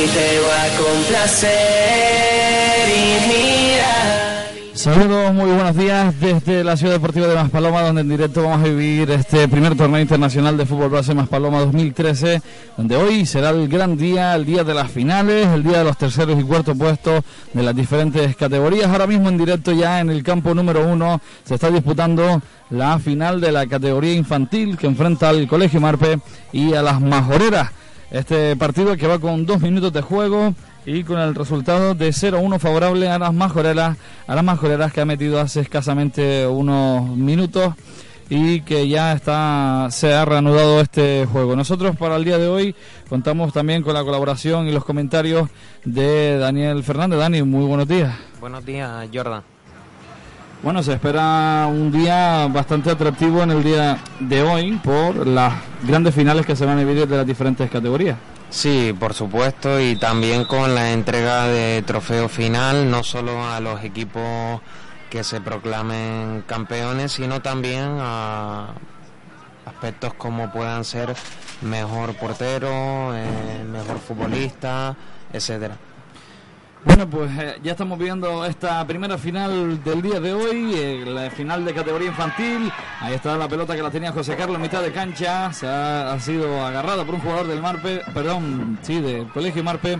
ti te va a complacer y mira. Saludos, muy buenos días desde la Ciudad Deportiva de Maspaloma, donde en directo vamos a vivir este primer torneo internacional de fútbol base Maspaloma 2013, donde hoy será el gran día, el día de las finales, el día de los terceros y cuartos puestos de las diferentes categorías. Ahora mismo en directo ya en el campo número uno se está disputando la final de la categoría infantil que enfrenta al Colegio Marpe y a las Majoreras. Este partido que va con dos minutos de juego y con el resultado de 0-1 favorable a las majoreras, a las majoreras que ha metido hace escasamente unos minutos y que ya está se ha reanudado este juego. Nosotros para el día de hoy contamos también con la colaboración y los comentarios de Daniel Fernández. Dani, muy buenos días. Buenos días, Jordan. Bueno, se espera un día bastante atractivo en el día de hoy por las grandes finales que se van a vivir de las diferentes categorías. Sí, por supuesto, y también con la entrega de trofeo final, no solo a los equipos que se proclamen campeones, sino también a aspectos como puedan ser mejor portero, eh, mejor futbolista, etcétera. Bueno, pues eh, ya estamos viendo esta primera final del día de hoy, eh, la final de categoría infantil. Ahí está la pelota que la tenía José Carlos en mitad de cancha. Se ha, sido agarrada por un jugador del Marpe, perdón, sí, del Colegio Marpe.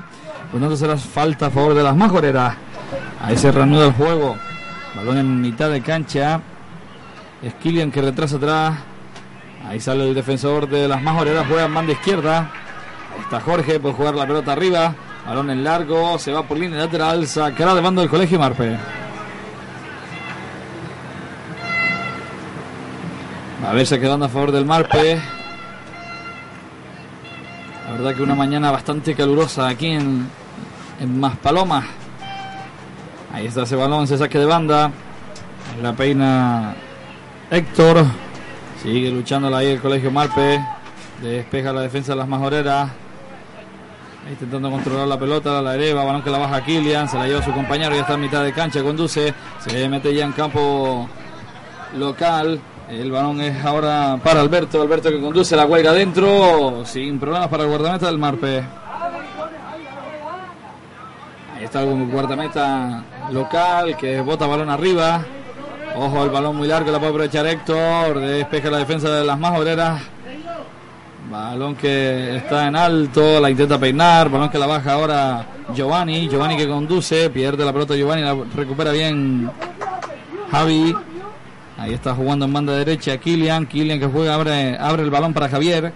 Pues no será falta a favor de las majoreras. Ahí se reanuda el juego. Balón en mitad de cancha. Es que retrasa atrás. Ahí sale el defensor de las majoreras, juega en banda izquierda. Está Jorge, puede jugar la pelota arriba. Balón en largo, se va por línea lateral, sacará de bando del colegio Marpe. A ver, se quedando a favor del Marpe. La verdad que una mañana bastante calurosa aquí en, en Maspalomas. Ahí está ese balón, se saque de banda. La peina Héctor. Sigue luchándola ahí el colegio Marpe. Despeja la defensa de las majoreras. Intentando controlar la pelota, la eleva, balón que la baja Kilian, se la lleva su compañero, ya está en mitad de cancha, conduce, se mete ya en campo local. El balón es ahora para Alberto, Alberto que conduce la huelga adentro, sin problemas para el guardameta del Marpe. Ahí está el guardameta local que bota balón arriba. Ojo, el balón muy largo, la puede aprovechar Héctor, despeja la defensa de las más obreras. Balón que está en alto, la intenta peinar, balón que la baja ahora Giovanni, Giovanni que conduce, pierde la pelota Giovanni, la recupera bien Javi. Ahí está jugando en banda derecha Kilian, Kilian que juega, abre, abre el balón para Javier.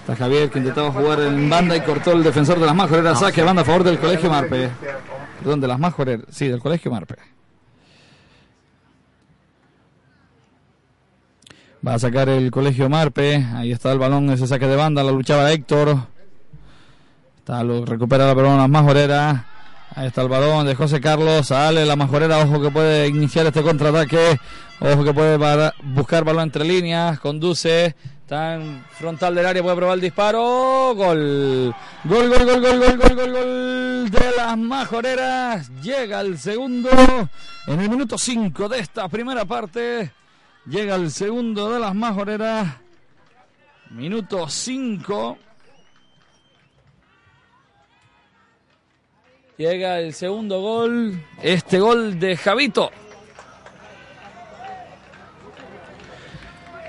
Está Javier que intentaba jugar en banda y cortó el defensor de las majoreras, saque banda a favor del Colegio Marpe. Perdón, de las majoreras, sí, del Colegio Marpe. Va a sacar el colegio Marpe. Ahí está el balón, ese saque de banda. La luchaba Héctor. Está, lo, recupera la pelota las majoreras. Ahí está el balón de José Carlos. Sale la majorera. Ojo que puede iniciar este contraataque. Ojo que puede buscar balón entre líneas. Conduce. Está en frontal del área. Puede probar el disparo. Gol. Gol, gol, gol, gol, gol, gol, gol, gol de las majoreras. Llega el segundo. En el minuto 5 de esta primera parte. Llega el segundo de las majoreras. Minuto 5. Llega el segundo gol. Este gol de Javito.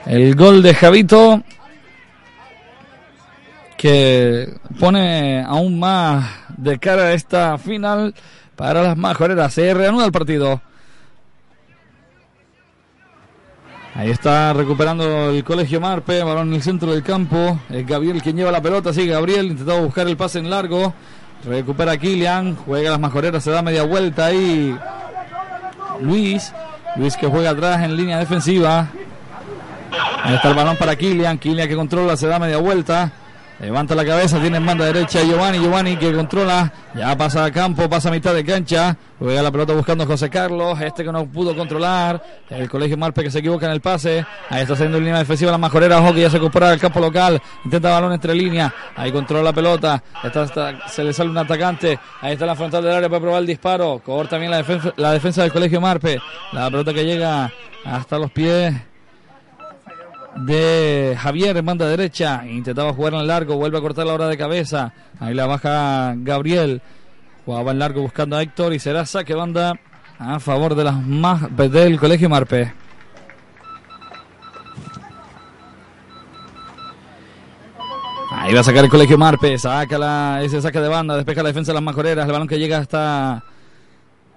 El gol de Javito. Que pone aún más de cara a esta final para las majoreras. Se reanuda el partido. Ahí está recuperando el colegio Marpe, balón en el centro del campo. Es Gabriel quien lleva la pelota, sigue Gabriel, intentaba buscar el pase en largo. Recupera Kilian, juega las majoreras, se da media vuelta ahí. Luis, Luis que juega atrás en línea defensiva. Ahí está el balón para Kilian, Kilian que controla, se da media vuelta. Levanta la cabeza, tiene en banda derecha Giovanni, Giovanni que controla, ya pasa a campo, pasa a mitad de cancha, juega la pelota buscando a José Carlos, este que no pudo controlar, el colegio Marpe que se equivoca en el pase, ahí está haciendo línea defensiva la majorera, ojo que ya se incorpora al campo local, intenta balón entre líneas, ahí controla la pelota, está, está- se le sale un atacante, ahí está la frontal del área para probar el disparo, corta también la defensa, la defensa del colegio Marpe, la pelota que llega hasta los pies de Javier en banda derecha. Intentaba jugar en largo, vuelve a cortar la hora de cabeza. Ahí la baja Gabriel. Jugaba en largo buscando a Héctor y será saque banda a favor de las más del Colegio Marpe. Ahí va a sacar el Colegio Marpe, saca la, ese saque de banda, despeja la defensa de las majoreras, el balón que llega hasta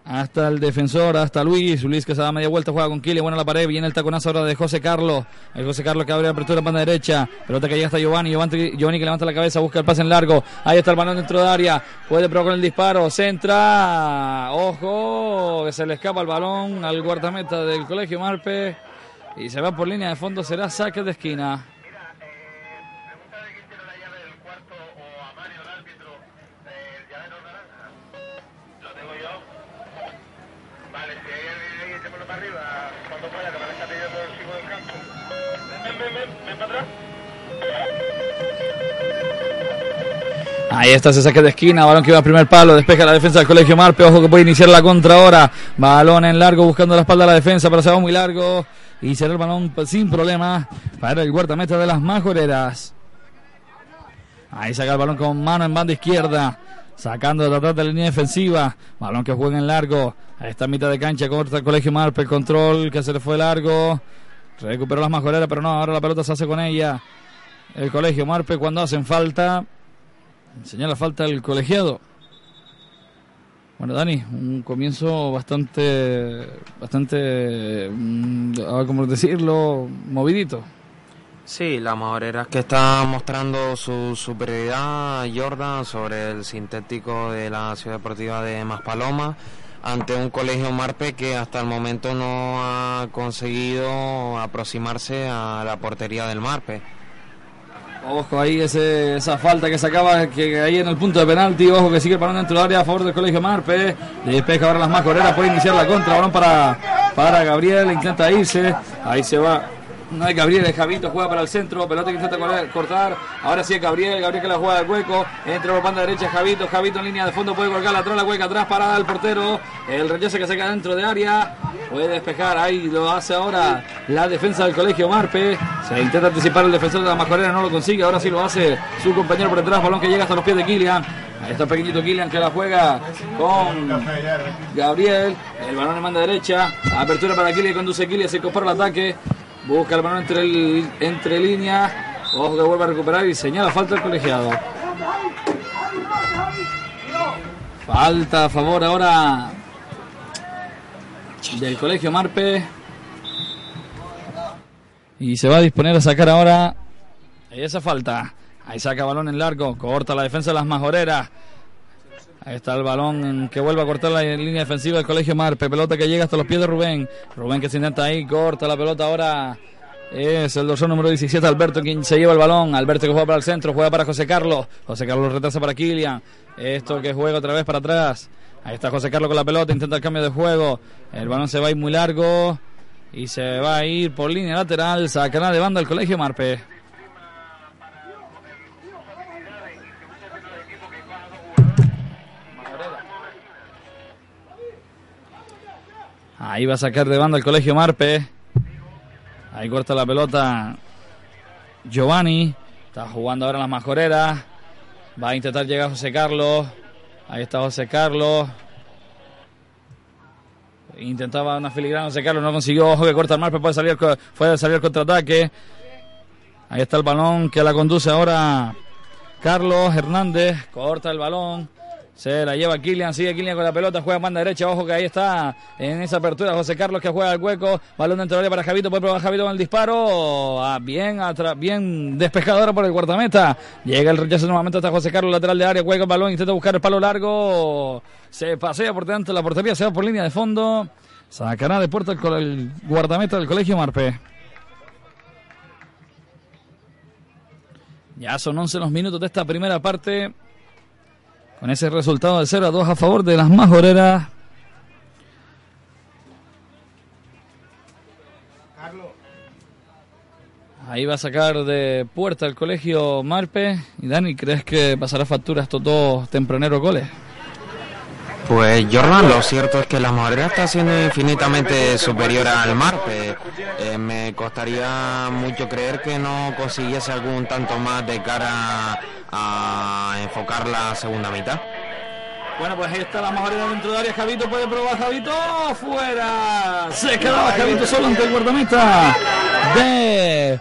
hasta el defensor, hasta Luis. Luis que se da media vuelta, juega con Kili, buena la pared. Viene el taconazo ahora de José Carlos. El José Carlos que abre la apertura en banda derecha. Pelota que llega hasta Giovanni. Giovanni. Que levanta la cabeza, busca el pase en largo. Ahí está el balón dentro de área. Puede probar con el disparo. Centra. Ojo, que se le escapa el balón al guardameta del colegio Marpe. Y se va por línea de fondo. Será saque de esquina. Ahí está ese saque de esquina, balón que va al primer palo, despeja la defensa del Colegio Marpe, ojo que puede iniciar la contra ahora, balón en largo buscando la espalda de la defensa, pero se va muy largo y será el balón sin problema para el guardameta de las majoreras. Ahí saca el balón con mano en banda izquierda, sacando de atrás de la línea defensiva, balón que juega en largo, ahí está mitad de cancha, corta el Colegio Marpe, el control que se le fue largo, recuperó las majoreras, pero no, ahora la pelota se hace con ella. El Colegio Marpe cuando hacen falta, Señala falta el colegiado. Bueno, Dani, un comienzo bastante, bastante, mm, ah, ¿cómo decirlo? Movidito. Sí, la majorera que está mostrando su superioridad Jordan sobre el sintético de la Ciudad Deportiva de Maspaloma ante un colegio Marpe que hasta el momento no ha conseguido aproximarse a la portería del Marpe. Ojo ahí ese, esa falta que sacaba que ahí en el punto de penalti. Ojo que sigue el balón dentro del área a favor del colegio Marpe. Despeja ahora las majoreras. Puede iniciar la contra. Balón para, para Gabriel. Intenta irse. Ahí se va. No es Gabriel, es Javito, juega para el centro, pelota que intenta cortar, ahora sí es Gabriel, Gabriel que la juega al hueco, entra por banda derecha Javito, Javito en línea de fondo puede colgar la hueca atrás, parada el portero, el rechazo que saca dentro de área, puede despejar, ahí lo hace ahora la defensa del colegio Marpe, se intenta anticipar el defensor de la Majorera, no lo consigue, ahora sí lo hace su compañero por detrás, balón que llega hasta los pies de Kilian, ahí está pequeñito Kilian que la juega con Gabriel, el balón en banda derecha, apertura para Kilian, conduce Kilian, se incorpora el ataque, busca el balón entre, el, entre líneas, ojo que vuelve a recuperar y señala falta el colegiado. Falta a favor ahora del colegio Marpe. Y se va a disponer a sacar ahora esa falta. Ahí saca balón en largo, corta la defensa de las majoreras. Ahí está el balón que vuelve a cortar la línea defensiva del colegio Marpe. Pelota que llega hasta los pies de Rubén. Rubén que se intenta ahí, corta la pelota ahora Es el dorsal número 17, Alberto, quien se lleva el balón. Alberto que juega para el centro, juega para José Carlos. José Carlos retrasa para Kilian. Esto que juega otra vez para atrás. Ahí está José Carlos con la pelota, intenta el cambio de juego. El balón se va a ir muy largo y se va a ir por línea lateral. Sacará de banda el colegio Marpe. Ahí va a sacar de banda el colegio Marpe. Ahí corta la pelota Giovanni. Está jugando ahora las majoreras. Va a intentar llegar José Carlos. Ahí está José Carlos. Intentaba una filigrana José Carlos, no consiguió. Ojo que corta el Marpe, puede salir, puede salir el contraataque. Ahí está el balón que la conduce ahora Carlos Hernández. Corta el balón. Se la lleva Kilian, sigue Kilian con la pelota, juega banda derecha, ojo que ahí está en esa apertura José Carlos que juega al hueco, balón dentro del área para Javito, puede probar Javito con el disparo, ah, bien, bien despejadora por el guardameta, llega el rechazo nuevamente hasta José Carlos, lateral de área, juega el balón, intenta buscar el palo largo, se pasea por delante de la portería, se va por línea de fondo, sacará de puerta el, el guardameta del Colegio Marpe. Ya son 11 los minutos de esta primera parte. Con ese resultado de 0 a 2 a favor de las majoreras. Ahí va a sacar de puerta el colegio Marpe. Y Dani, ¿crees que pasará factura estos dos tempraneros goles? Pues Jordan, lo cierto es que la Majorera está siendo infinitamente superior al Marpe. Eh, me costaría mucho creer que no consiguiese algún tanto más de cara a enfocar la segunda mitad. Bueno, pues ahí está la Majorera dentro de área. Javito puede probar. Javito fuera. Se quedaba Javito solo ante el guardameta de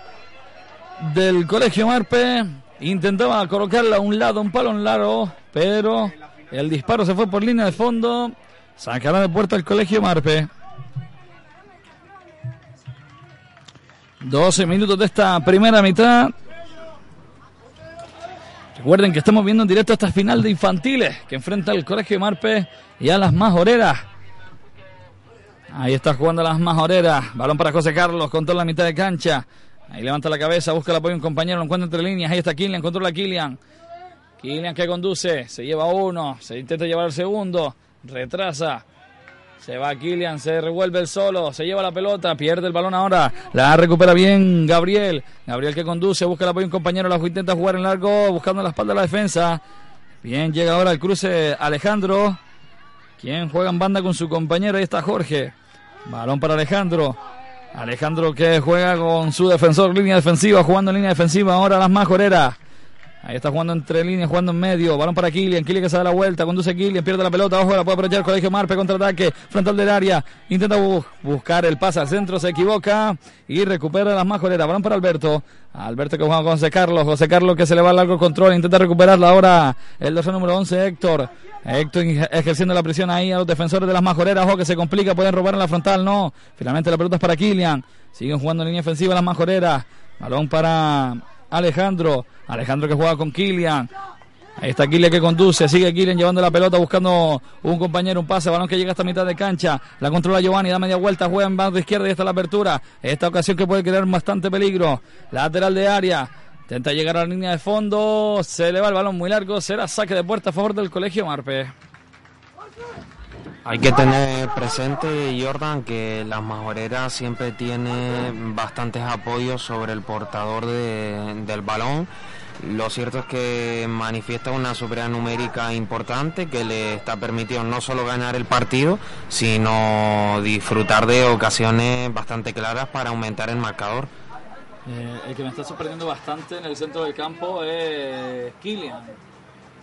del Colegio Marpe. Intentaba colocarla a un lado, un palo en largo, pero el disparo se fue por línea de fondo. Sacará de puerta el colegio Marpe. 12 minutos de esta primera mitad. Recuerden que estamos viendo en directo esta final de infantiles que enfrenta el Colegio Marpe y a las majoreras. Ahí está jugando las majoreras. Balón para José Carlos con toda la mitad de cancha. Ahí levanta la cabeza, busca el apoyo de un compañero, lo encuentra entre líneas. Ahí está Kilian, controla a Kilian. Kilian que conduce, se lleva uno, se intenta llevar el segundo, retrasa. Se va Kilian, se revuelve el solo, se lleva la pelota, pierde el balón ahora, la recupera bien Gabriel. Gabriel que conduce, busca el apoyo de un compañero, la intenta jugar en largo, buscando la espalda de la defensa. Bien, llega ahora el cruce Alejandro, quien juega en banda con su compañero, ahí está Jorge. Balón para Alejandro. Alejandro que juega con su defensor, línea defensiva, jugando en línea defensiva ahora las majoreras. Ahí está jugando entre líneas, jugando en medio. Balón para Kilian. Kilian que se da la vuelta. Conduce Kilian. Pierde la pelota. Ojo, la puede aprovechar Colegio Marpe. Contraataque. Frontal del área. Intenta buscar el pase al centro. Se equivoca. Y recupera las majoreras. Balón para Alberto. Alberto que juega con José Carlos. José Carlos que se le va al largo control. Intenta recuperarla ahora. El dorsal número 11, Héctor. Héctor ejerciendo la presión ahí a los defensores de las majoreras. Ojo que se complica. Pueden robar en la frontal. No. Finalmente la pelota es para Kilian. Siguen jugando en línea ofensiva las majoreras. Balón para Alejandro. Alejandro que juega con Kilian. Ahí está Kilian que conduce, sigue Kilian llevando la pelota, buscando un compañero, un pase, balón que llega hasta mitad de cancha, la controla Giovanni, da media vuelta, juega en banda izquierda y está la apertura. Esta ocasión que puede crear bastante peligro. Lateral de área, intenta llegar a la línea de fondo, se le va el balón muy largo, será saque de puerta a favor del Colegio Marpe. Hay que tener presente, Jordan, que las majoreras siempre tiene bastantes apoyos sobre el portador del balón. Lo cierto es que manifiesta una superioridad numérica importante que le está permitiendo no solo ganar el partido, sino disfrutar de ocasiones bastante claras para aumentar el marcador. Eh, el que me está sorprendiendo bastante en el centro del campo es Kilian.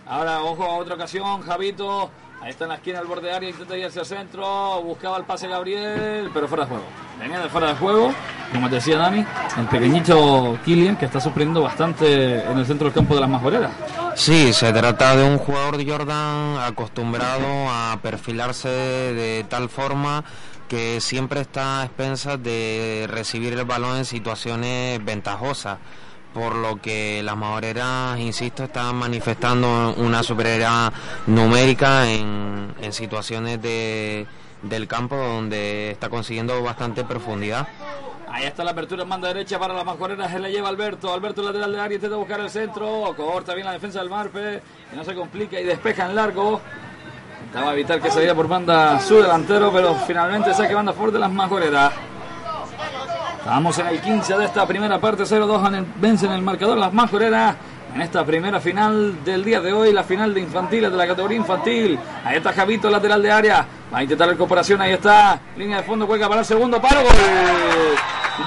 Ahora, ojo a otra ocasión, Javito Ahí está en la esquina del borde de área, intenta ir hacia el centro, buscaba el pase Gabriel, pero fuera de juego. Venía de fuera de juego, como te decía Dani, el pequeñito Killian que está sorprendiendo bastante en el centro del campo de las majoreras. Sí, se trata de un jugador de Jordan acostumbrado a perfilarse de tal forma que siempre está a expensas de recibir el balón en situaciones ventajosas por lo que las majoreras, insisto, están manifestando una superioridad numérica en, situaciones de, del campo donde está consiguiendo bastante profundidad. Ahí está la apertura en banda derecha para las majoreras. Se la lleva Alberto. Alberto lateral de área. Intenta buscar el centro. Corta bien la defensa del Marpe. Que no se complica y despeja en largo. Intentaba evitar que saliera por banda su delantero. Pero finalmente saque banda fuerte de las majoreras. Estamos en el 15 de esta primera parte. 0-2 vencen el marcador las majoreras en esta primera final del día de hoy, la final de infantiles de la categoría infantil. Ahí está Javito, lateral de área. Va a intentar la ahí está. Línea de fondo, juega para el segundo palo. Gol.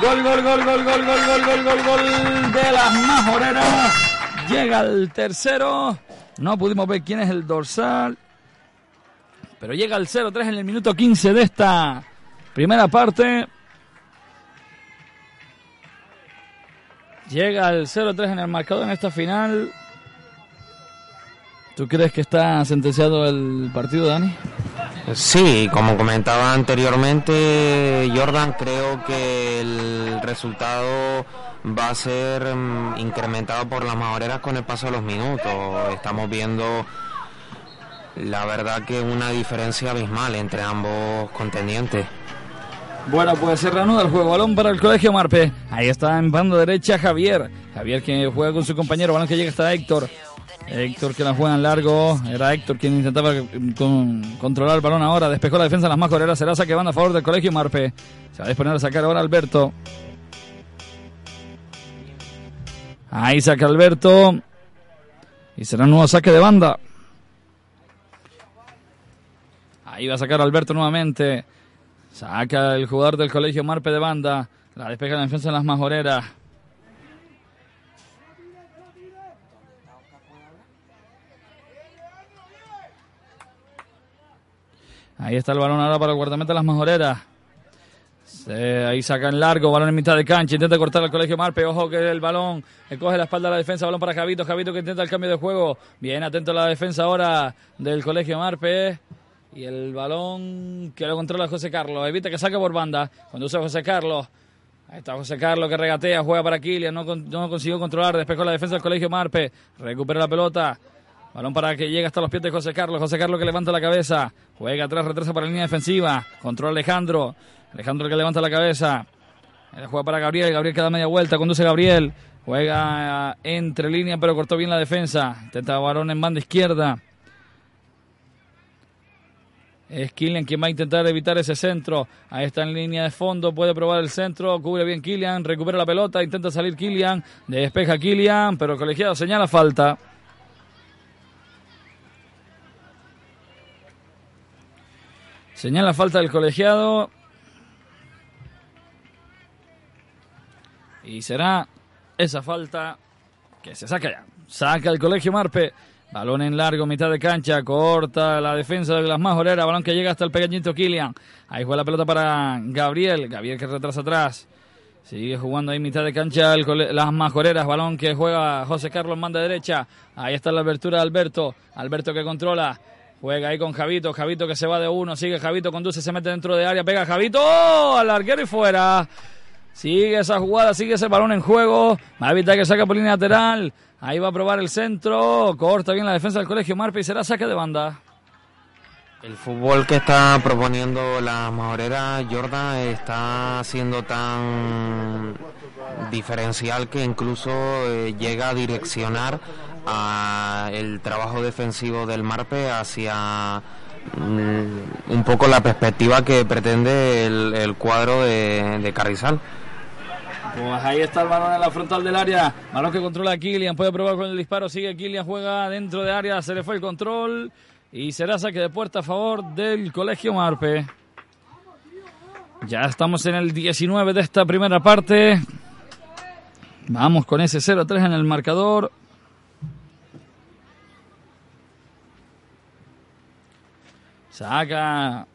Gol, gol, gol, gol, gol, gol, gol, gol, gol, gol de las majoreras. Llega el tercero. No pudimos ver quién es el dorsal. Pero llega el 0-3 en el minuto 15 de esta primera parte. Llega el 0-3 en el marcador en esta final. ¿Tú crees que está sentenciado el partido, Dani? Sí, como comentaba anteriormente, Jordan, creo que el resultado va a ser mm, incrementado por las majoreras con el paso de los minutos. Estamos viendo, la verdad, que una diferencia abismal entre ambos contendientes. Bueno, pues se reanuda el juego. Balón para el Colegio Marpe. Ahí está en banda derecha Javier. Javier que juega con su compañero. Balón que llega hasta Héctor. Héctor que la juega en largo. Era Héctor quien intentaba controlar el balón ahora. Despejó la defensa de las majoreras. Será saque banda a favor del Colegio Marpe. Se va a disponer a sacar ahora Alberto. Ahí saca Alberto. Y será un nuevo saque de banda. Ahí va a sacar Alberto nuevamente. Saca el jugador del colegio Marpe de banda. La despeja la defensa de las majoreras. Ahí está el balón ahora para el guardameta de las majoreras. ahí saca en largo, balón en mitad de cancha, intenta cortar al colegio Marpe, ojo que el balón le coge la espalda a la defensa, balón para Javito, Javito que intenta el cambio de juego, bien atento a la defensa ahora del colegio Marpe. Y el balón que lo controla José Carlos. Evita que saque por banda. Cuando usa José Carlos. Ahí está José Carlos que regatea, juega para Kilian. No, no consiguió controlar. Despejó la defensa del colegio Marpe. Recupera la pelota. Balón para que llegue hasta los pies de José Carlos. José Carlos que levanta la cabeza. Juega atrás, retrasa para la línea defensiva. Controla Alejandro. Alejandro que levanta la cabeza. Juega para Gabriel. Gabriel que da media vuelta. Conduce Gabriel. Juega entre línea, pero cortó bien la defensa. Intenta balón en banda izquierda. Es Kylian quien va a intentar evitar ese centro. Ahí está en línea de fondo. Puede probar el centro. Cubre bien Kylian. Recupera la pelota. Intenta salir Kylian. Despeja Kylian. Pero el colegiado señala falta. Señala falta del colegiado. Y será esa falta que se saca ya. Saca el colegio Marpe. Balón en largo, mitad de cancha, corta la defensa de las majoreras, balón que llega hasta el pequeñito Kilian. Ahí juega la pelota para Gabriel, Gabriel que retrasa atrás. Sigue jugando ahí mitad de cancha las majoreras, balón que juega José Carlos, manda derecha. Ahí está la abertura de Alberto, Alberto que controla. Juega ahí con Javito, Javito que se va de uno, sigue Javito, conduce, se mete dentro de área, pega Javito, ¡oh! al arquero y fuera. Sigue esa jugada, sigue ese balón en juego. Va a evitar que saque por línea lateral. Ahí va a probar el centro. Corta bien la defensa del colegio Marpe y será saque de banda. El fútbol que está proponiendo la majorera Jordan está siendo tan diferencial que incluso eh, llega a direccionar el trabajo defensivo del Marpe hacia mm, un poco la perspectiva que pretende el, cuadro de Carrizal. Pues ahí está el balón en la frontal del área. Balón que controla Kilian. Puede probar con el disparo. Sigue Kilian. Juega dentro de área. Se le fue el control. Y será saque de puerta a favor del Colegio Marpe. Ya estamos en el 19 de esta primera parte. Vamos con ese 0-3 en el marcador. Saca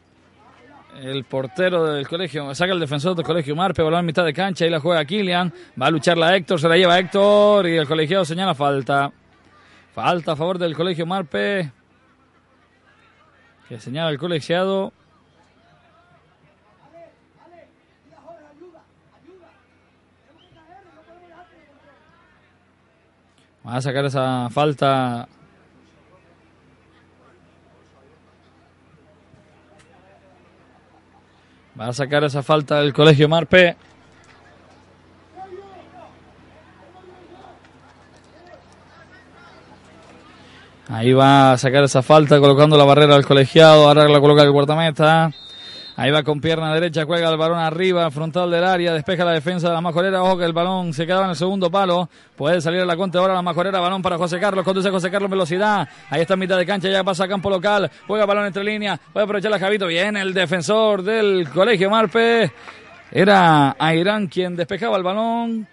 el portero del colegio, saca el defensor del colegio Marpe, balón en mitad de cancha y la juega Kilian. Va a luchar la Héctor, se la lleva Héctor y el colegiado señala falta. Falta a favor del colegio Marpe. Que señala el colegiado. Va a sacar esa falta Va a sacar esa falta del colegio Marpe. Ahí va a sacar esa falta colocando la barrera al colegiado. Ahora la coloca el guardameta. Ahí va con pierna derecha, juega el balón arriba, frontal del área, despeja la defensa de la majorera. Ojo que el balón se quedaba en el segundo palo. Puede salir a la contra ahora la majorera. Balón para José Carlos. Conduce José Carlos velocidad. Ahí está en mitad de cancha, ya pasa a campo local. Juega balón entre líneas. Puede aprovechar la Javito. Bien, el defensor del colegio Marpe. Era Airán quien despejaba el balón.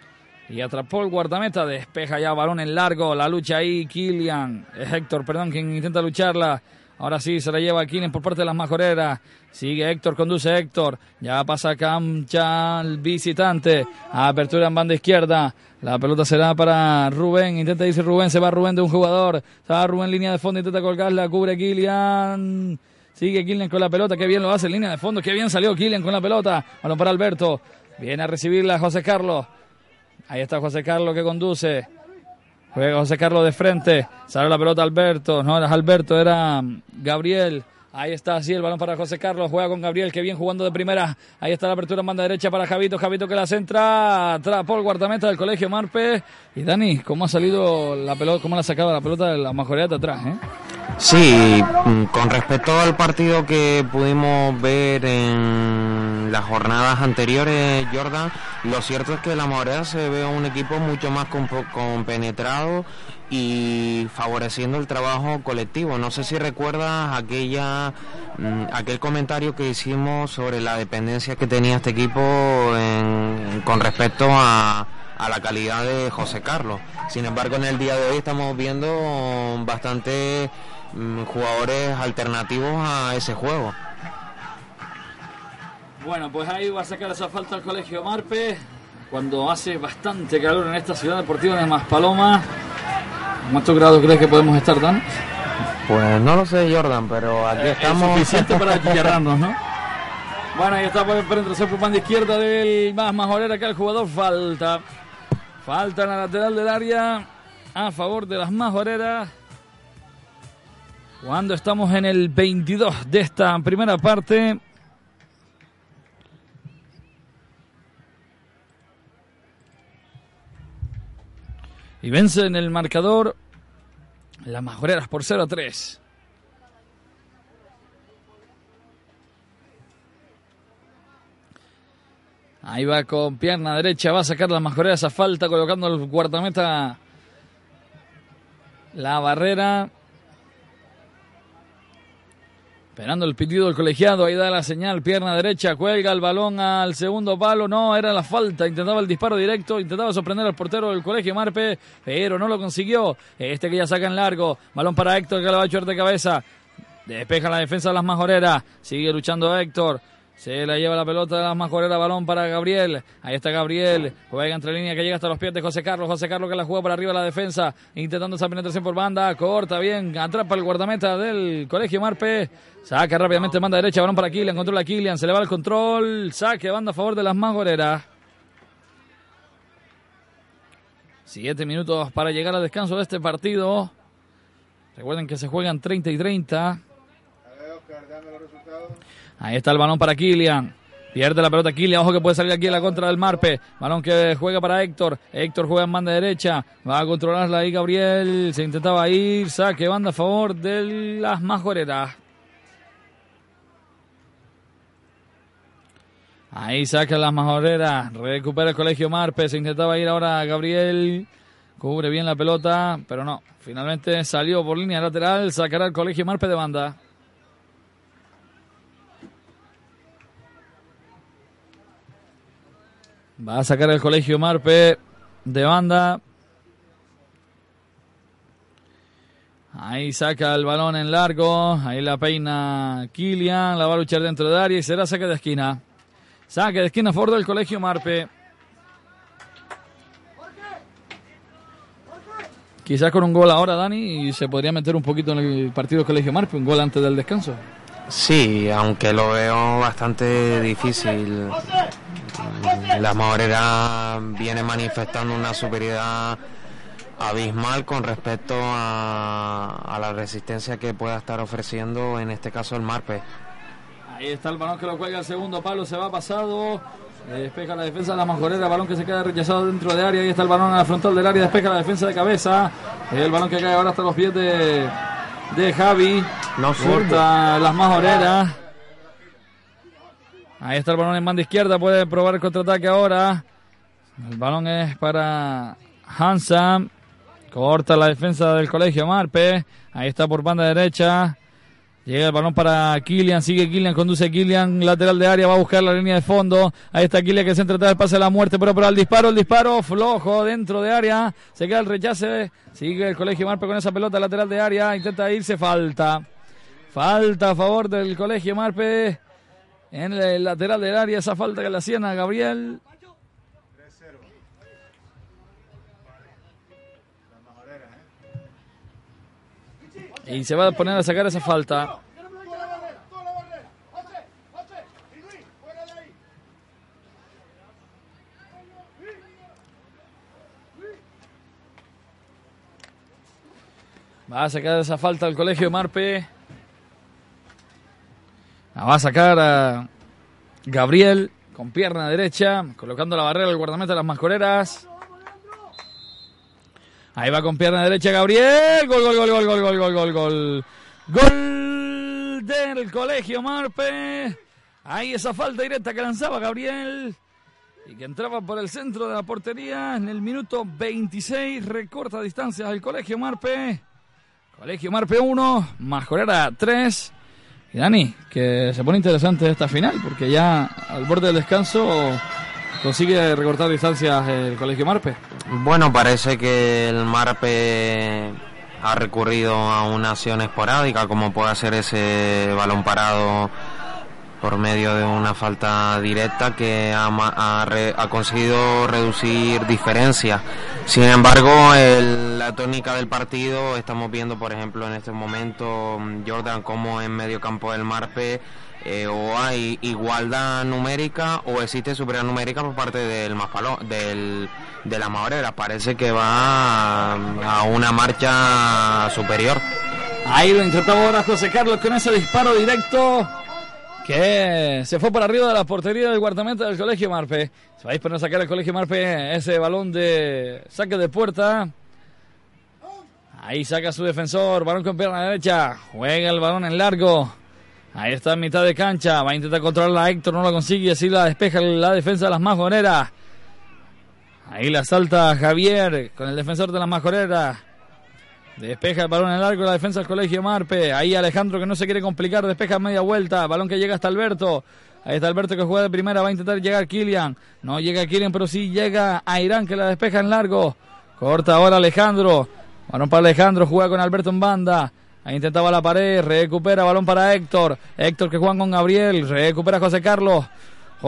Y atrapó el guardameta, despeja ya balón en largo, la lucha ahí, Kilian, Héctor, perdón, quien intenta lucharla. Ahora sí, se la lleva Kilian por parte de las majoreras. Sigue Héctor, conduce Héctor. Ya pasa Camcha el visitante. Apertura en banda izquierda. La pelota será para Rubén. Intenta dice Rubén. Se va Rubén de un jugador. Se va Rubén línea de fondo. Intenta colgarla. Cubre Kilian. Sigue Kilian con la pelota. Qué bien lo hace línea de fondo. Qué bien salió Kilian con la pelota. Balón para Alberto. Viene a recibirla José Carlos. Ahí está José Carlos que conduce. Juega José Carlos de frente. Sale la pelota Alberto. No era Alberto, era Gabriel. Ahí está, así el balón para José Carlos. Juega con Gabriel, que bien jugando de primera. Ahí está la apertura en banda derecha para Javito. Javito que la centra. Atrapó el guardameta del colegio Marpe. Y Dani, ¿cómo ha salido la pelota? ¿Cómo la ha sacado la pelota de la majoría de atrás? Eh? Sí, mm, con respecto al partido que pudimos ver en las jornadas anteriores, Jordan, lo cierto es que la Morea se ve un equipo mucho más compenetrado y favoreciendo el trabajo colectivo. No sé si recuerdas aquella mm, aquel comentario que hicimos sobre la dependencia que tenía este equipo con respecto a, a la calidad de José Carlos. Sin embargo, en el día de hoy estamos viendo bastante Mm, jugadores alternativos a ese juego. Bueno, pues ahí va a sacar esa falta al colegio Marpe. Cuando hace bastante calor en esta ciudad deportiva de Maspaloma. ¿Cuántos grados crees que podemos estar, Dan? Pues no lo sé, Jordan, pero aquí estamos. Es suficiente para chillarrarnos, ¿no? Bueno, ahí está por penetración por banda izquierda del más majorera que el jugador. Falta. Falta en la lateral del área a favor de las majoreras. Cuando estamos en el 22 de esta primera parte. Y vence en el marcador las majoreras por 0 a 3. Ahí va con pierna derecha, va a sacar las majoreras a falta, colocando el guardameta la barrera. Esperando el pitido del colegiado, ahí da la señal, pierna derecha, cuelga el balón al segundo palo, no, era la falta, intentaba el disparo directo, intentaba sorprender al portero del colegio Marpe, pero no lo consiguió. Este que ya saca en largo, balón para Héctor que lo va a echar de cabeza, despeja la defensa de las majoreras, sigue luchando Héctor, se la lleva la pelota de las majoreras, balón para Gabriel. Ahí está Gabriel. Juega entre línea que llega hasta los pies de José Carlos. José Carlos que la juega por arriba la defensa. Intentando esa penetración por banda. Corta bien. Atrapa el guardameta del Colegio Marpe. Saca rápidamente manda derecha. Balón para Kilian. Controla a Kilian. Se le va el control. Saque banda a favor de las majoreras. Siete minutos para llegar al descanso de este partido. Recuerden que se juegan 30 y 30. Ahí está el balón para Kilian. Pierde la pelota Kilian, ojo que puede salir aquí en la contra del Marpe. Balón que juega para Héctor. Héctor juega en banda derecha. Va a controlarla ahí Gabriel. Se intentaba ir. Saque banda a favor de las majoreras. Ahí saca las majoreras. Recupera el colegio Marpe. Se intentaba ir ahora Gabriel. Cubre bien la pelota, pero no. Finalmente salió por línea lateral. Sacará el colegio Marpe de banda. Va a sacar el colegio Marpe de banda. Ahí saca el balón en largo. Ahí la peina Kilian. La va a luchar dentro de área y será saque de esquina. Saque de esquina favor del colegio Marpe. Quizás con un gol ahora, Dani, y se podría meter un poquito en el partido Colegio Marpe, un gol antes del descanso. Sí, aunque lo veo bastante difícil. La Morera viene manifestando una superioridad abismal con respecto a, la resistencia que pueda estar ofreciendo en este caso el Marpe. Ahí está el balón que lo cuelga el segundo palo, se va pasado. Despeja la defensa de la majorera, balón que se queda rechazado dentro de área. Ahí está el balón a la frontal del área, despeja la defensa de cabeza. El balón que cae ahora hasta los pies de, de Javi. No Corta las majoreras. Ahí está el balón en banda izquierda, puede probar el contraataque ahora. El balón es para Hansa. Corta la defensa del colegio Marpe. Ahí está por banda derecha. Llega el balón para Kilian, sigue Kilian, conduce Kilian, lateral de área, va a buscar la línea de fondo. Ahí está Kilian que se entra el pase de la muerte, pero para el disparo, el disparo flojo dentro de área. Se queda el rechace, sigue el colegio Marpe con esa pelota lateral de área, intenta irse, falta. Falta a favor del colegio Marpe en el lateral del área, esa falta que le hacían a Gabriel. Y se va a poner a sacar esa falta. Va a sacar esa falta al colegio Marpe. Va a sacar a Gabriel con pierna derecha, colocando la barrera al guardameta de las mascoreras. Ahí va con pierna derecha Gabriel. Gol, gol, gol, gol, gol, gol, gol, gol, gol. Gol del colegio Marpe. Ahí esa falta directa que lanzaba Gabriel. Y que entraba por el centro de la portería en el minuto 26. Recorta distancias del colegio Marpe. Colegio Marpe 1, Majorera 3. Y Dani, que se pone interesante esta final, porque ya al borde del descanso consigue recortar distancias el Colegio Marpe. Bueno, parece que el Marpe ha recurrido a una acción esporádica, como puede ser ese balón parado por medio de una falta directa que ha, conseguido reducir diferencias. Sin embargo, la tónica del partido, estamos viendo, por ejemplo, en este momento, Jordan, como en medio campo del Marpe eh, o hay igualdad numérica o existe superioridad numérica por parte del Maspalo, del de la Maurera. Parece que va a, a una marcha superior. Ahí lo intentaba ahora José Carlos con ese disparo directo que se fue por arriba de la portería del guardameta del Colegio Marpe. Se va a a sacar el Colegio Marpe ese balón de saque de puerta. Ahí saca su defensor, balón con pierna derecha, juega el balón en largo. Ahí está en mitad de cancha, va a intentar controlar a Héctor, no lo consigue, así la despeja la defensa de las majoneras. Ahí la salta Javier con el defensor de las majoneras. Despeja el balón en largo la defensa del Colegio Marpe. Ahí Alejandro que no se quiere complicar, despeja media vuelta. Balón que llega hasta Alberto. Ahí está Alberto que juega de primera, va a intentar llegar Kilian. No llega Kilian, pero sí llega a Irán que la despeja en largo. Corta ahora Alejandro. Balón para Alejandro, juega con Alberto en banda. Ahí intentaba la pared, recupera balón para Héctor. Héctor que juega con Gabriel, recupera José Carlos.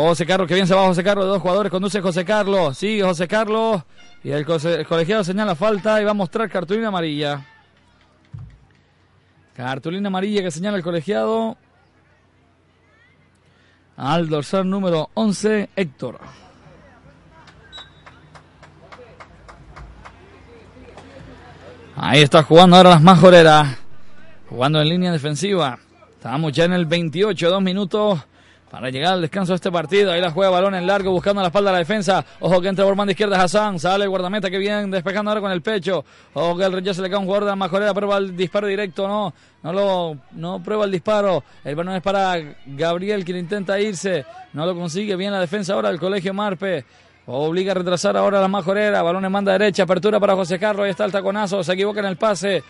José Carlos, que bien se va José Carlos, dos jugadores, conduce José Carlos, sigue José Carlos. Y el, colegiado señala falta y va a mostrar cartulina amarilla. Cartulina amarilla que señala el colegiado. Al dorsal número 11, Héctor. Ahí está jugando ahora las majoreras. Jugando en línea defensiva. Estamos ya en el 28, dos minutos para llegar al descanso de este partido. Ahí la juega balón en largo, buscando la espalda la defensa. Ojo que entra por banda izquierda Hassan. Sale el guardameta que viene despejando ahora con el pecho. Ojo que el rechazo le cae a un jugador de majorera. Prueba el disparo directo. No, no lo, no prueba el disparo. El balón es para Gabriel, quien intenta irse. No lo consigue. Bien la defensa ahora del colegio Marpe. Obliga a retrasar ahora a la majorera. Balón en banda derecha. Apertura para José Carlos. Ahí está el taconazo. Se equivoca en el pase.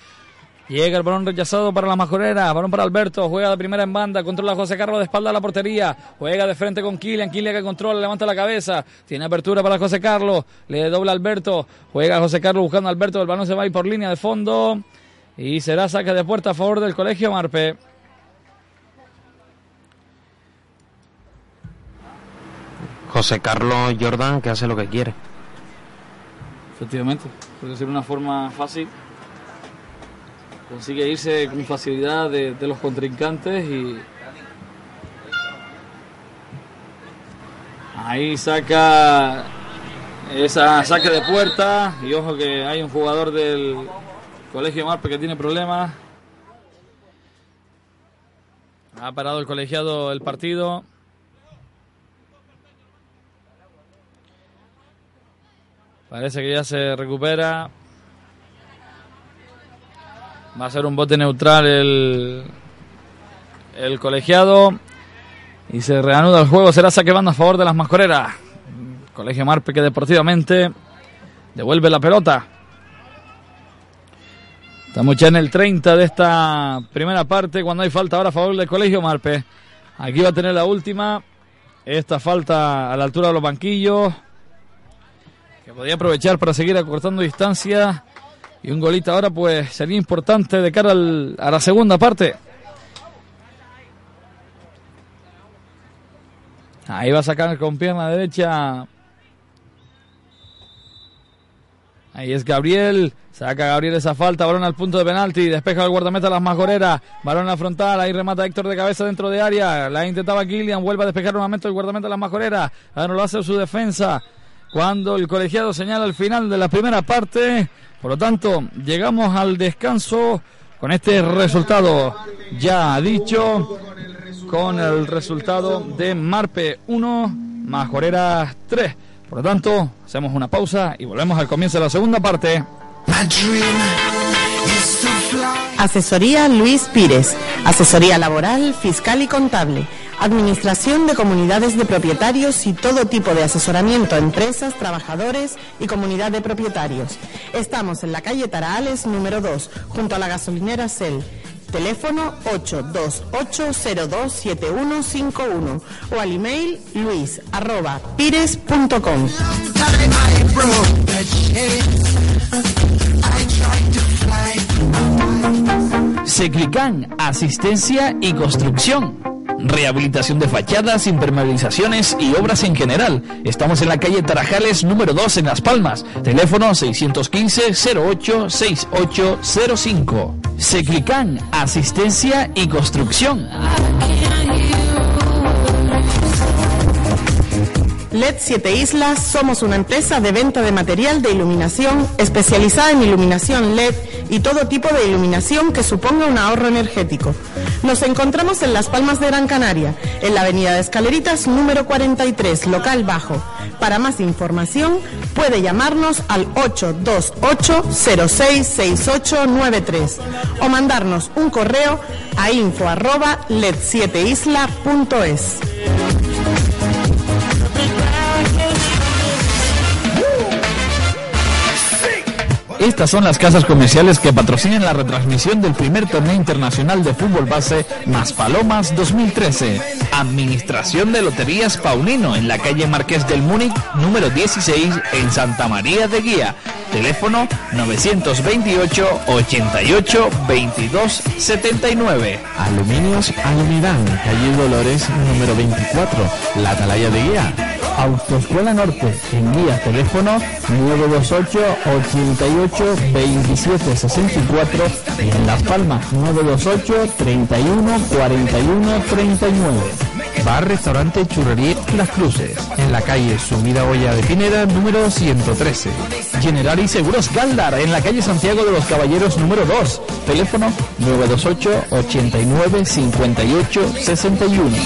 Llega el balón rechazado para la majorera, balón para Alberto, juega de primera en banda, controla José Carlos de espalda a la portería, juega de frente con Kilian, Kilian que controla, levanta la cabeza, tiene apertura para José Carlos, le dobla Alberto, juega José Carlos buscando a Alberto, el balón se va a ir por línea de fondo. Y será saque de puerta a favor del colegio Marpe. José Carlos Jordan que hace lo que quiere. Efectivamente, puede ser una forma fácil consigue irse con facilidad de, los contrincantes y ahí saca esa saque de puerta y ojo que hay un jugador del colegio Marpe que tiene problemas ha parado el colegiado el partido Parece que ya se recupera. Va a ser un bote neutral el, el colegiado. Y se reanuda el juego. Será saque banda a favor de las mascoreras. Colegio Marpe que deportivamente devuelve la pelota. Estamos ya en el 30 de esta primera parte. Cuando hay falta ahora a favor del Colegio Marpe. Aquí va a tener la última. Esta falta a la altura de los banquillos. Que podía aprovechar para seguir acortando distancia. Y un golito ahora pues sería importante de cara al- a la segunda parte. Ahí va a sacar con pierna derecha. Ahí es Gabriel. Saca Gabriel esa falta. Balón al punto de penalti. Despeja el guardameta las majoreras. Balón en la frontal. Ahí remata Héctor de cabeza dentro de área. La intentaba Kilian. Vuelve a despejar nuevamente el guardameta las majoreras. Ahora lo hace su defensa. Cuando el colegiado señala el final de la primera parte. Por lo tanto, llegamos al descanso con este resultado ya dicho con el resultado de Marpe 1, Majoreras 3. Por lo tanto, hacemos una pausa y volvemos al comienzo de la segunda parte. Asesoría Luis Pires. Asesoría laboral, fiscal y contable. Administración de comunidades de propietarios y todo tipo de asesoramiento a empresas, trabajadores y comunidad de propietarios. Estamos en la calle Taraales número 2, junto a la gasolinera Cel. Teléfono 828027151 o al email luis arroba pires.com. Seclican, asistencia y construcción. Rehabilitación de fachadas, impermeabilizaciones y obras en general. Estamos en la calle Tarajales número 2 en Las Palmas. Teléfono 615-086805. Seclican, asistencia y construcción. LED 7 Islas somos una empresa de venta de material de iluminación especializada en iluminación LED y todo tipo de iluminación que suponga un ahorro energético. Nos encontramos en Las Palmas de Gran Canaria, en la avenida de Escaleritas número 43, local bajo. Para más información puede llamarnos al 828-066893 o mandarnos un correo a info arroba led7isla.es. Estas son las casas comerciales que patrocinan la retransmisión del primer torneo internacional de fútbol base Más Palomas 2013. Administración de Loterías Paulino en la calle Marqués del Múnich, número 16, en Santa María de Guía. Teléfono 928 88 22 79. Aluminios Alumirán, calle Dolores número 24, La Atalaya de Guía. Autoescuela Norte, en guía teléfono 928 88 27 64 y en Las Palmas 928 31 41 39. Bar Restaurante Churrería Las Cruces, en la calle Subida Olla de Pineda número 113. Generali Seguros Galdar, en la calle Santiago de los Caballeros número 2. Teléfono 928 89 58 61.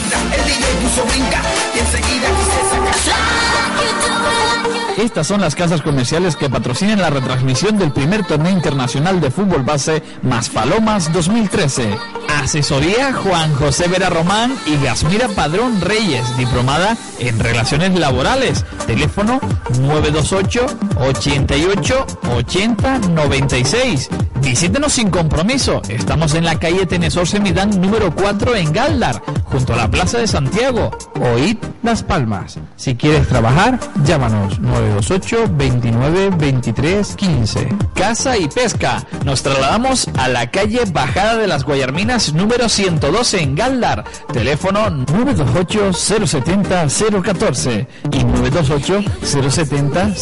Estas son las casas comerciales que patrocinan la retransmisión del primer torneo internacional de fútbol base Más Palomas 2013. Asesoría Juan José Vera Román y Gasmira Padrón Reyes, diplomada en Relaciones Laborales. Teléfono 928 88 80 96. Visítenos sin compromiso. Estamos en la calle Tenesor Semidán número 4 en Galdar, junto a la Plaza de Santiago. Oíd Las Palmas. Si quieres trabajar, llámanos 928 29 23 15. Caza y pesca. Nos trasladamos a la calle Bajada de las Guayarminas número 112 en Galdar. Teléfono 928 070 014 y 928 070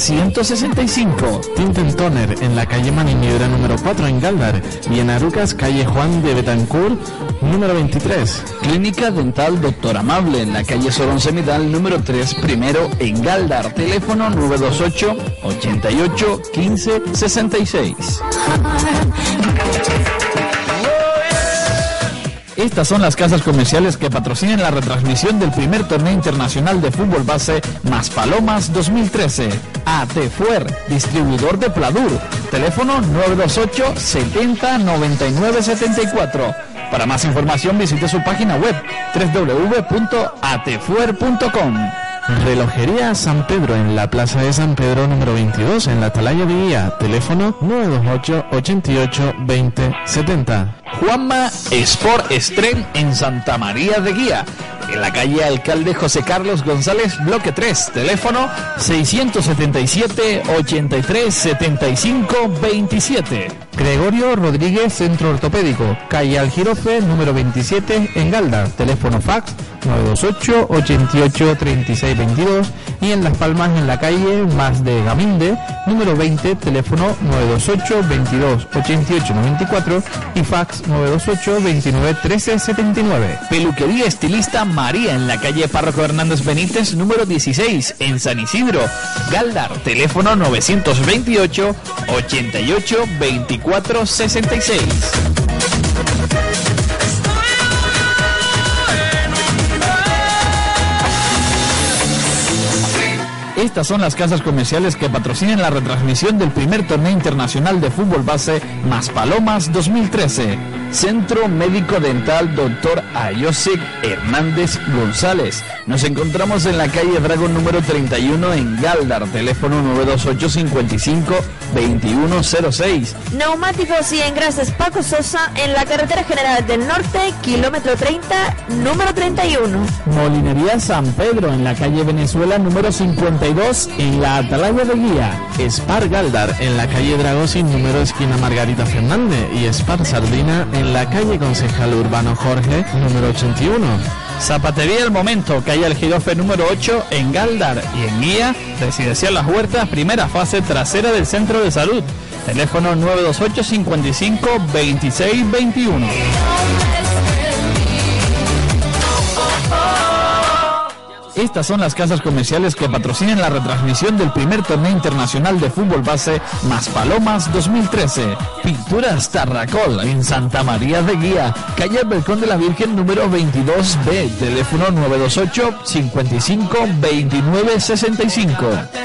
165. Tintel Toner en la calle Maninidra número 4 en Galdar y en Arucas calle Juan de Betancourt número 23. Clínica Dental Doctor Amable en la calle Sorón Semidal número 3 primero en Galdar. Teléfono 928 88 15 66. Estas son las casas comerciales que patrocinan la retransmisión del primer torneo internacional de fútbol base Más Palomas 2013. Atefuer, distribuidor de Pladur. Teléfono 928 70 99 74. Para más información visite su página web www.atefuer.com. Relojería San Pedro en la Plaza de San Pedro número 22 en la Atalaya de Guía. Teléfono 928 88 20 70. Juanma Sport Extreme en Santa María de Guía. En la calle Alcalde José Carlos González, bloque 3, teléfono 677 83 75 27. Gregorio Rodríguez Centro Ortopédico, calle Algirofe número 27 en Galda, teléfono fax 928 88 36 22 y en Las Palmas en la calle Más de Gaminde número 20, teléfono 928 22 88 94 y fax 928 29 13 79. Peluquería Estilista María en la calle Párroco Hernández Benítez número 16 en San Isidro, Galdar, teléfono 928 88 24 66. Estas son las casas comerciales que patrocinan la retransmisión del primer torneo internacional de fútbol base Más Palomas 2013. Centro Médico Dental Dr. Ayosik Hernández González. Nos encontramos en la calle Dragon número 31 en Galdar, teléfono 928 55 2106. Neumáticos y engrases Paco Sosa en la carretera general del norte, kilómetro 30, número 31. Molinería San Pedro en la calle Venezuela número 52 en la Atalaya de Guía. Spar Galdar en la calle Dragosin número esquina Margarita Fernández y Spar Sardina en la calle Concejal Urbano Jorge número 81. Zapatería El Momento, calle Algirofe número 8 en Galdar y en Guía, Residencial Las Huertas, primera fase trasera del Centro de Salud. Teléfono 928 55 26 21. Estas son las casas comerciales que patrocinan la retransmisión del primer torneo internacional de fútbol base Más Palomas 2013. Pinturas Tarracol en Santa María de Guía, calle Balcón de la Virgen número 22B, teléfono 928 55 29 65.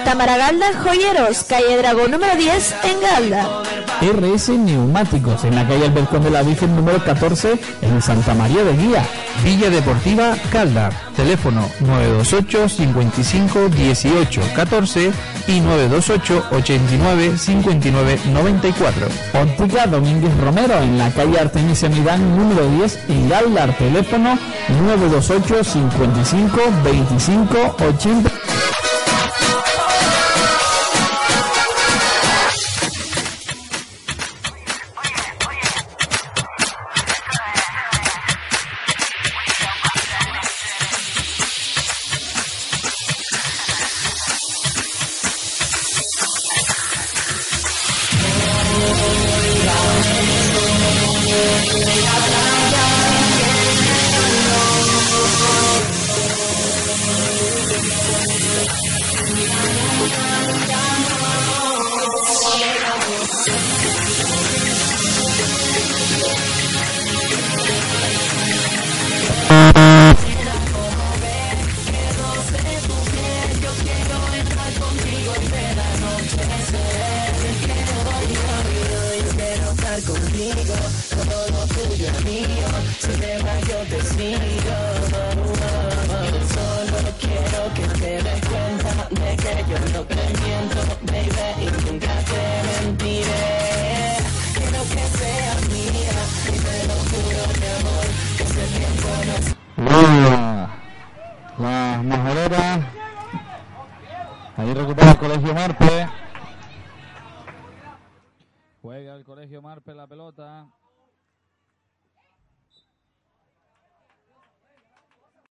Tamaragalda Joyeros, calle Dragón número 10 en Galda. RS Neumáticos en la calle Balcón de la Virgen número 14 en Santa María de Guía. Villa Deportiva Calda. Teléfono 928 55 18 14 y 928 89 59 94. Óptica Domínguez Romero en la calle Artemisia Midán número 10 en Galdar. Teléfono 928 55 25 80.